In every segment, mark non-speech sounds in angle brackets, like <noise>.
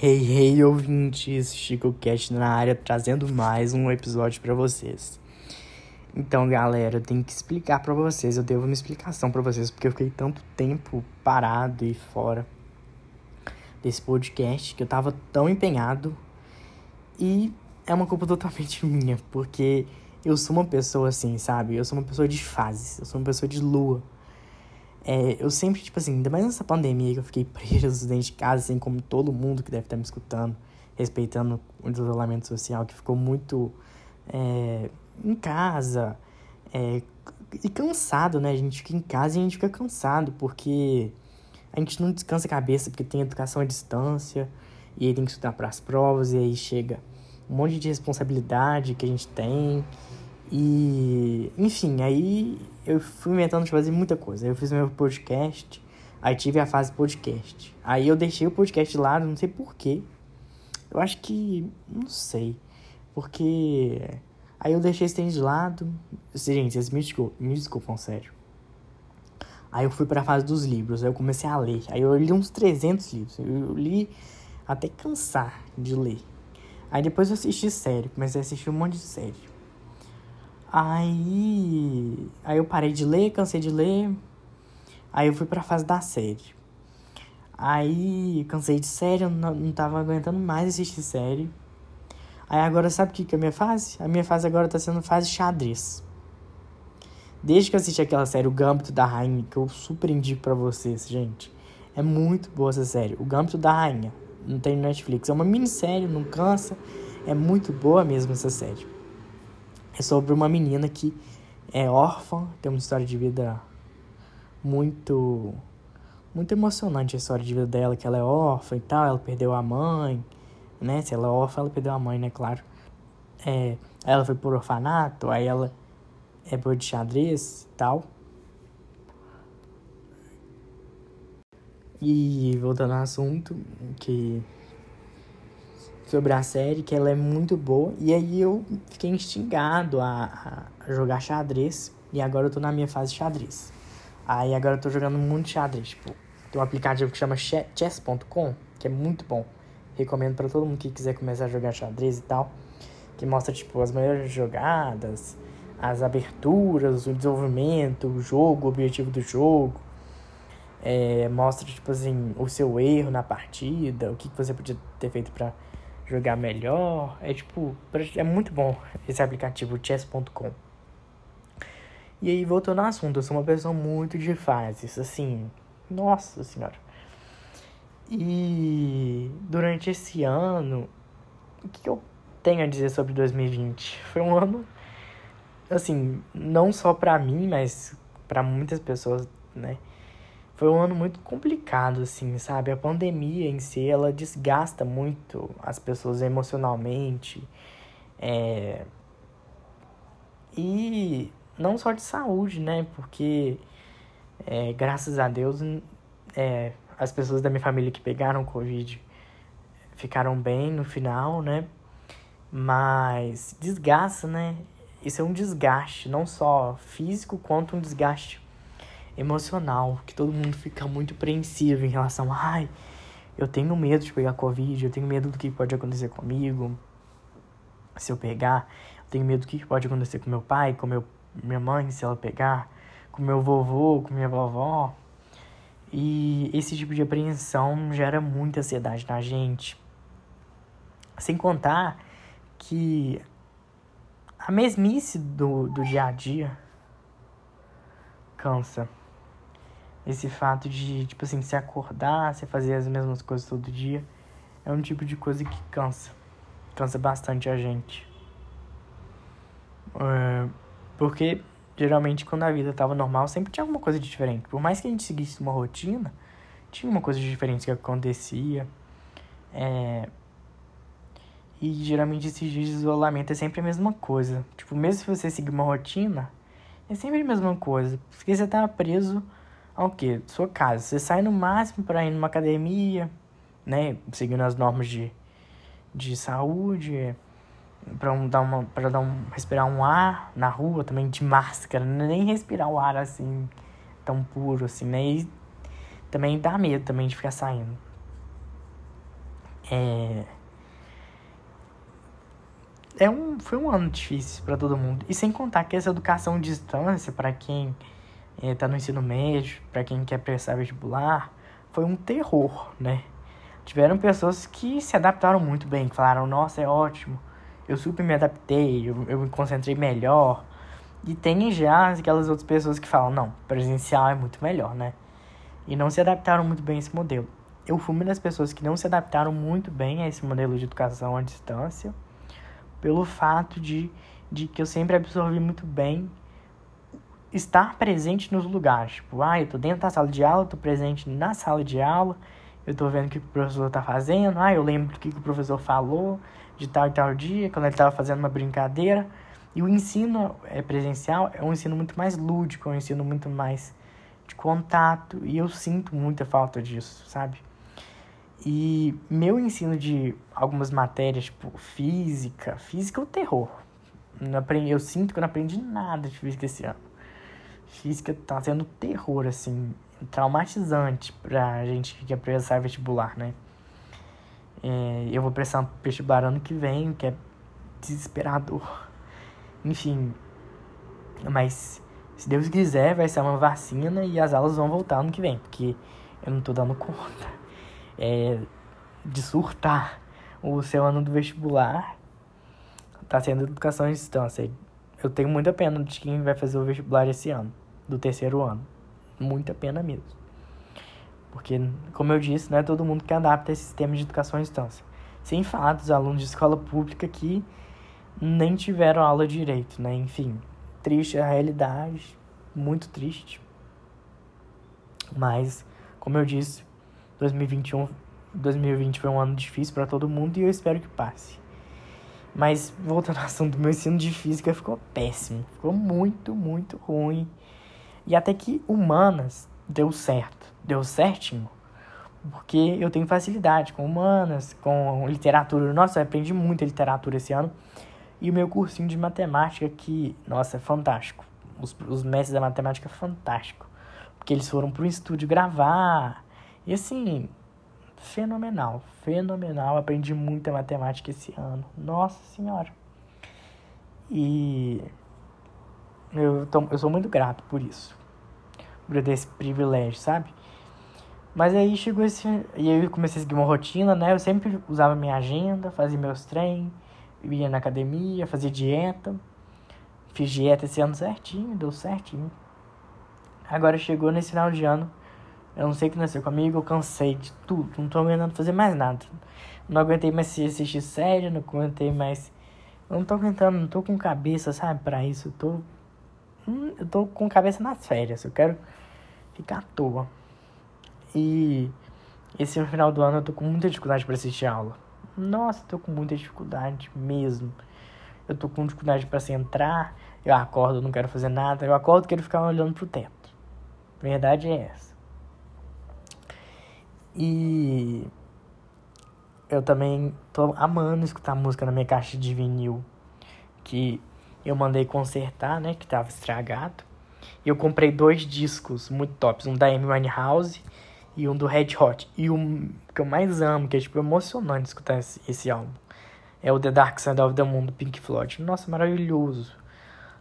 Hey, hey, ouvintes! Chico Cat na área trazendo mais um episódio para vocês. Então, galera, eu tenho que explicar para vocês, eu devo uma explicação para vocês, porque eu fiquei tanto tempo parado e fora desse podcast que eu tava tão empenhado e é uma culpa totalmente <laughs> minha, porque eu sou uma pessoa assim, sabe? Eu sou uma pessoa de fases, eu sou uma pessoa de lua. É, eu sempre, tipo assim, ainda mais nessa pandemia que eu fiquei <laughs> preso dentro de casa, assim como todo mundo que deve estar me escutando, respeitando o isolamento social, que ficou muito é, em casa. É, e cansado, né? A gente fica em casa e a gente fica cansado, porque a gente não descansa a cabeça, porque tem educação à distância, e aí tem que estudar para as provas, e aí chega um monte de responsabilidade que a gente tem. E, enfim, aí eu fui inventando de fazer muita coisa. Eu fiz meu podcast, aí tive a fase podcast. Aí eu deixei o podcast de lado, não sei porquê. Eu acho que. Não sei. Porque. Aí eu deixei esse trem de lado. Gente, vocês me desculpam, me desculpam, sério. Aí eu fui pra fase dos livros, aí eu comecei a ler. Aí eu li uns 300 livros. Eu li até cansar de ler. Aí depois eu assisti série, comecei a assistir um monte de série. Aí. Aí eu parei de ler, cansei de ler. Aí eu fui pra fase da série. Aí cansei de série, eu não, não tava aguentando mais assistir série. Aí agora sabe o que, que é a minha fase? A minha fase agora tá sendo fase xadrez. Desde que eu assisti aquela série, o Gambito da Rainha, que eu super indico pra vocês, gente. É muito boa essa série. O Gambito da Rainha. Não tem no Netflix. É uma minissérie, não cansa. É muito boa mesmo essa série. É sobre uma menina que é órfã, tem uma história de vida muito muito emocionante a história de vida dela, que ela é órfã e tal, ela perdeu a mãe, né? Se ela é órfã, ela perdeu a mãe, né? Claro. É, ela foi pro orfanato, aí ela é boa de xadrez e tal. E voltando ao assunto, que sobre a série, que ela é muito boa. E aí eu fiquei instigado a, a jogar xadrez. E agora eu tô na minha fase xadrez. Aí agora eu tô jogando muito xadrez. Tipo, tem um aplicativo que chama chess.com, que é muito bom. Recomendo para todo mundo que quiser começar a jogar xadrez e tal. Que mostra, tipo, as melhores jogadas, as aberturas, o desenvolvimento, o jogo, o objetivo do jogo. É, mostra, tipo assim, o seu erro na partida, o que, que você podia ter feito para jogar melhor. É tipo, é muito bom esse aplicativo chess.com. E aí, voltando ao assunto, eu sou uma pessoa muito de fases, assim, nossa senhora. E durante esse ano, o que eu tenho a dizer sobre 2020? Foi um ano, assim, não só pra mim, mas para muitas pessoas, né? Foi um ano muito complicado, assim, sabe? A pandemia em si, ela desgasta muito as pessoas emocionalmente. É... E não só de saúde, né? Porque, é, graças a Deus, é, as pessoas da minha família que pegaram Covid ficaram bem no final, né? Mas desgasta, né? Isso é um desgaste, não só físico, quanto um desgaste emocional, que todo mundo fica muito apreensivo em relação, ai, eu tenho medo de pegar Covid, eu tenho medo do que pode acontecer comigo se eu pegar, eu tenho medo do que pode acontecer com meu pai, com meu, minha mãe se ela pegar, com meu vovô, com minha vovó. E esse tipo de apreensão gera muita ansiedade na gente. Sem contar que a mesmice do, do dia a dia cansa. Esse fato de, tipo assim, se acordar, se fazer as mesmas coisas todo dia, é um tipo de coisa que cansa. Cansa bastante a gente. É, porque, geralmente, quando a vida tava normal, sempre tinha alguma coisa de diferente. Por mais que a gente seguisse uma rotina, tinha uma coisa de diferente que acontecia. É... E geralmente esses dias de isolamento é sempre a mesma coisa. Tipo, mesmo se você seguir uma rotina, é sempre a mesma coisa. Porque você tá preso ao que? Sua casa. Você sai no máximo para ir numa academia, né? Seguindo as normas de, de saúde, para um, dar uma, para dar um, respirar um ar na rua também de máscara, nem respirar o ar assim tão puro assim, né? E também dá medo também de ficar saindo. É, é um, foi um ano difícil para todo mundo. E sem contar que essa educação à distância, para quem está é, no ensino médio, para quem quer prestar vestibular, foi um terror, né? Tiveram pessoas que se adaptaram muito bem, que falaram, nossa, é ótimo, eu super me adaptei, eu, eu me concentrei melhor. E tem já aquelas outras pessoas que falam, não, presencial é muito melhor, né? E não se adaptaram muito bem a esse modelo. Eu fui uma das pessoas que não se adaptaram muito bem a esse modelo de educação à distância, pelo fato de, de que eu sempre absorvi muito bem estar presente nos lugares. Tipo, ah, eu tô dentro da sala de aula, tô presente na sala de aula, eu tô vendo o que o professor tá fazendo, ah, eu lembro o que o professor falou de tal e tal dia, quando ele tava fazendo uma brincadeira. E o ensino é presencial é um ensino muito mais lúdico, é um ensino muito mais de contato, e eu sinto muita falta disso, sabe? E meu ensino de algumas matérias, tipo física, física é o terror. Eu sinto que eu não aprendi nada de física esse ano. Física tá sendo terror, assim, traumatizante pra gente que quer prestar vestibular, né? É, eu vou prestar vestibular ano que vem, que é desesperador. Enfim, mas se Deus quiser, vai ser uma vacina e as aulas vão voltar ano que vem, porque eu não tô dando conta <laughs> é, de surtar. O seu ano do vestibular tá sendo educação à distância. Eu tenho muita pena de quem vai fazer o vestibular esse ano, do terceiro ano. Muita pena mesmo. Porque, como eu disse, não é todo mundo que adapta esse sistema de educação à distância. Sem falar dos alunos de escola pública que nem tiveram aula direito, né? Enfim, triste a realidade, muito triste. Mas, como eu disse, 2021, 2020 foi um ano difícil para todo mundo e eu espero que passe. Mas voltando ao assunto do meu ensino de física, ficou péssimo. Ficou muito, muito ruim. E até que humanas deu certo. Deu certinho. Porque eu tenho facilidade com humanas, com literatura. Nossa, eu aprendi muita literatura esse ano. E o meu cursinho de matemática, que, nossa, é fantástico. Os, os mestres da matemática, fantástico. Porque eles foram para o estúdio gravar e assim, fenomenal, fenomenal. Aprendi muita matemática esse ano. Nossa Senhora. E eu, tô, eu sou muito grato por isso. Por ter esse privilégio, sabe? Mas aí chegou esse. E aí eu comecei a seguir uma rotina, né? Eu sempre usava minha agenda, fazia meus treinos, ia na academia, fazia dieta. Fiz dieta esse ano certinho, deu certinho. Agora chegou nesse final de ano, eu não sei o que nasceu comigo, eu cansei de tudo, não tô aguentando fazer mais nada. Não aguentei mais assistir série, não aguentei mais. Eu não tô aguentando, não tô com cabeça, sabe, pra isso. Eu tô. Hum, eu tô com cabeça nas férias, eu quero ficar à toa. E esse final do ano eu tô com muita dificuldade para assistir aula. Nossa, tô com muita dificuldade mesmo. Eu tô com dificuldade para centrar, eu acordo, não quero fazer nada, eu acordo quero ficar olhando pro teto. verdade é essa. E eu também tô amando escutar música na minha caixa de vinil. Que eu mandei consertar, né? Que tava estragado. E eu comprei dois discos muito tops. Um da Amy Winehouse e um do Red Hot. E o que eu mais amo, que é tipo emocionante escutar esse, esse álbum. É o The Dark Side of the Moon do Pink Floyd. Nossa, maravilhoso.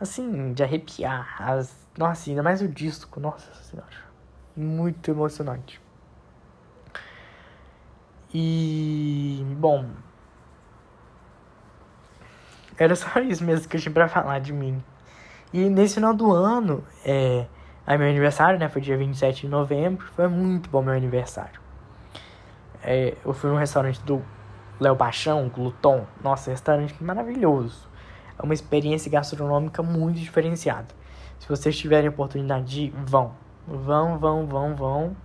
Assim, de arrepiar. As... Nossa, ainda mais o disco. Nossa senhora. Muito emocionante. E. Bom. Era só <laughs> isso mesmo que eu tinha pra falar de mim. E nesse final do ano, é. Aí meu aniversário, né? Foi dia 27 de novembro. Foi muito bom meu aniversário. É, eu fui num restaurante do Léo Paixão, Gluton. Nossa, restaurante maravilhoso. É uma experiência gastronômica muito diferenciada. Se vocês tiverem oportunidade de ir, vão. Vão, vão, vão, vão.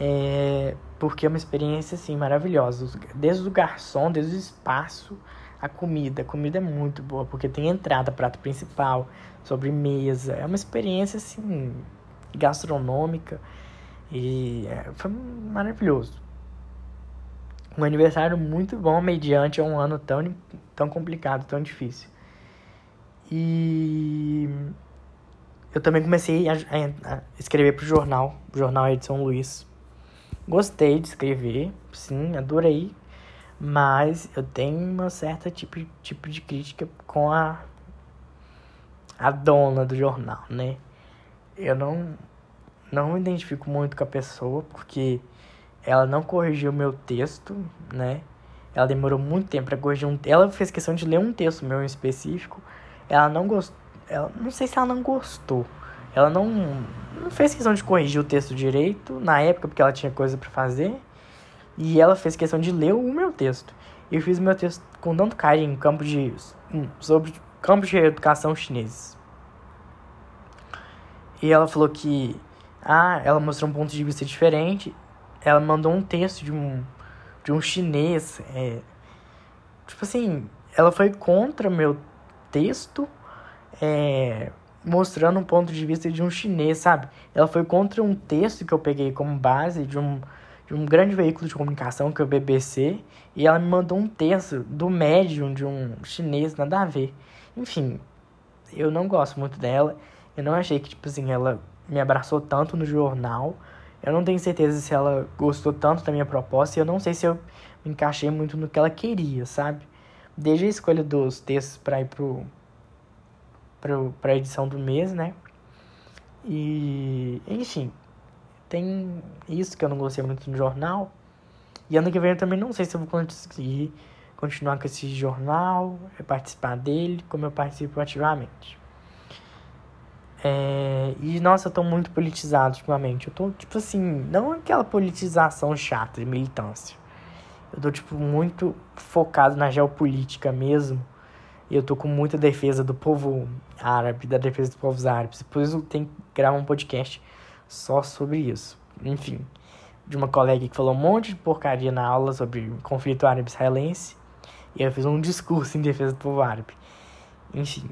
É, porque é uma experiência assim maravilhosa. Desde o garçom, desde o espaço, a comida. A comida é muito boa, porque tem entrada, prato principal, sobremesa. É uma experiência assim gastronômica e é, foi maravilhoso. Um aniversário muito bom mediante um ano tão, tão complicado, tão difícil. E eu também comecei a, a, a escrever para o jornal, o jornal Edson Luiz Gostei de escrever, sim, adorei. Mas eu tenho uma certa tipo, tipo de crítica com a, a dona do jornal, né? Eu não, não me identifico muito com a pessoa, porque ela não corrigiu meu texto, né? Ela demorou muito tempo para corrigir um Ela fez questão de ler um texto meu em específico. Ela não gostou. Ela, não sei se ela não gostou. Ela não, não fez questão de corrigir o texto direito na época, porque ela tinha coisa para fazer. E ela fez questão de ler o meu texto. Eu fiz o meu texto com tanto carinho campo de, sobre campos de educação chineses. E ela falou que ah, ela mostrou um ponto de vista diferente. Ela mandou um texto de um de um chinês, é, tipo assim, ela foi contra meu texto, é, mostrando um ponto de vista de um chinês, sabe? Ela foi contra um texto que eu peguei como base de um de um grande veículo de comunicação, que é o BBC, e ela me mandou um texto do médium de um chinês, nada a ver. Enfim, eu não gosto muito dela. Eu não achei que, tipo assim, ela me abraçou tanto no jornal. Eu não tenho certeza se ela gostou tanto da minha proposta e eu não sei se eu me encaixei muito no que ela queria, sabe? Desde a escolha dos textos para ir pro, pro, pra edição do mês, né? E, enfim, tem isso que eu não gostei muito no jornal. E ano que vem eu também não sei se eu vou conseguir continuar com esse jornal, participar dele, como eu participo ativamente. É, e nossa, eu tô muito politizado ultimamente. Eu tô, tipo assim, não aquela politização chata de militância. Eu tô, tipo, muito focado na geopolítica mesmo. E eu tô com muita defesa do povo árabe, da defesa dos povos árabes. Depois eu tenho que gravar um podcast só sobre isso. Enfim, de uma colega que falou um monte de porcaria na aula sobre conflito árabe-israelense. E eu fiz um discurso em defesa do povo árabe. Enfim,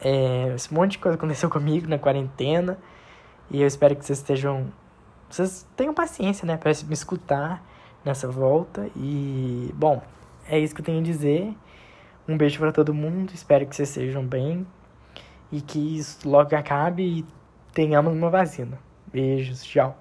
é, esse monte de coisa aconteceu <laughs> comigo na quarentena. E eu espero que vocês estejam. Vocês tenham paciência, né? Pra me escutar nessa volta. E, bom, é isso que eu tenho a dizer. Um beijo para todo mundo. Espero que vocês estejam bem. E que isso logo acabe e tenhamos uma vacina. Beijos, tchau.